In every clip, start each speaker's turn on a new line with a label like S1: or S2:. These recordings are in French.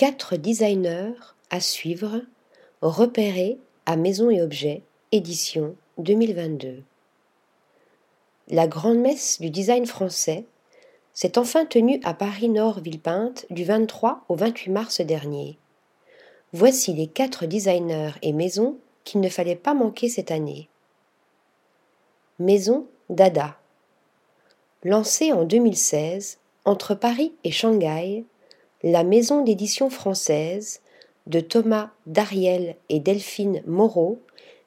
S1: Quatre designers à suivre, repérés à Maison et Objets, édition 2022. La grande messe du design français s'est enfin tenue à Paris-Nord Villepinte du 23 au 28 mars dernier. Voici les quatre designers et maisons qu'il ne fallait pas manquer cette année. Maison Dada. Lancée en 2016 entre Paris et Shanghai, la maison d'édition française de Thomas Dariel et Delphine Moreau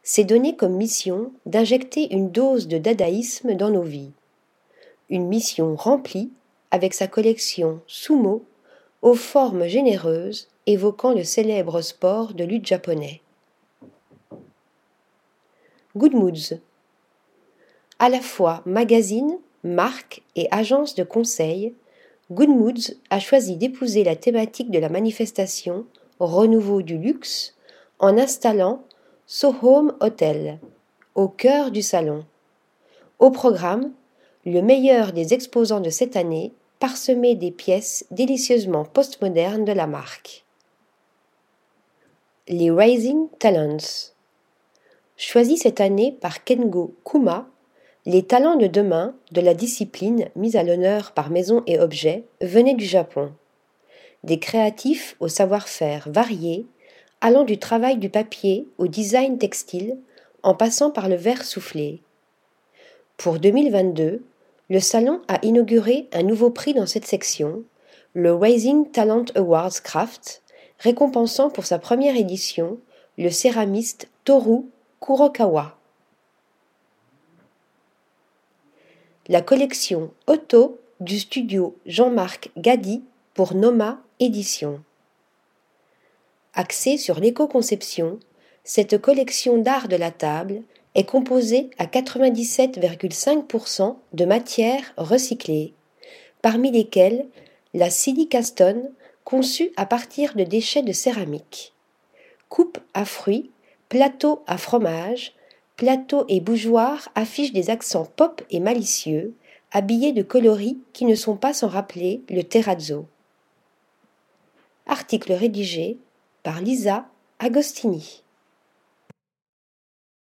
S1: s'est donnée comme mission d'injecter une dose de dadaïsme dans nos vies. Une mission remplie avec sa collection Sumo aux formes généreuses évoquant le célèbre sport de lutte japonais. Good Moods. À la fois magazine, marque et agence de conseil, Good Moods a choisi d'épouser la thématique de la manifestation Renouveau du luxe en installant Sohome Hotel au cœur du salon. Au programme, le meilleur des exposants de cette année, parsemé des pièces délicieusement postmodernes de la marque. Les Rising Talents. Choisis cette année par Kengo Kuma, les talents de demain de la discipline mise à l'honneur par Maison et Objets venaient du Japon. Des créatifs au savoir-faire varié, allant du travail du papier au design textile, en passant par le verre soufflé. Pour 2022, le salon a inauguré un nouveau prix dans cette section, le Rising Talent Awards Craft, récompensant pour sa première édition le céramiste Toru Kurokawa. La collection Auto du studio Jean-Marc Gadi pour Noma Édition. Axée sur l'éco-conception, cette collection d'art de la table est composée à 97,5% de matières recyclées, parmi lesquelles la silicastone conçue à partir de déchets de céramique, coupe à fruits, plateau à fromage, plateau et bougeoir affichent des accents pop et malicieux, habillés de coloris qui ne sont pas sans rappeler le terrazzo. Article rédigé par Lisa Agostini.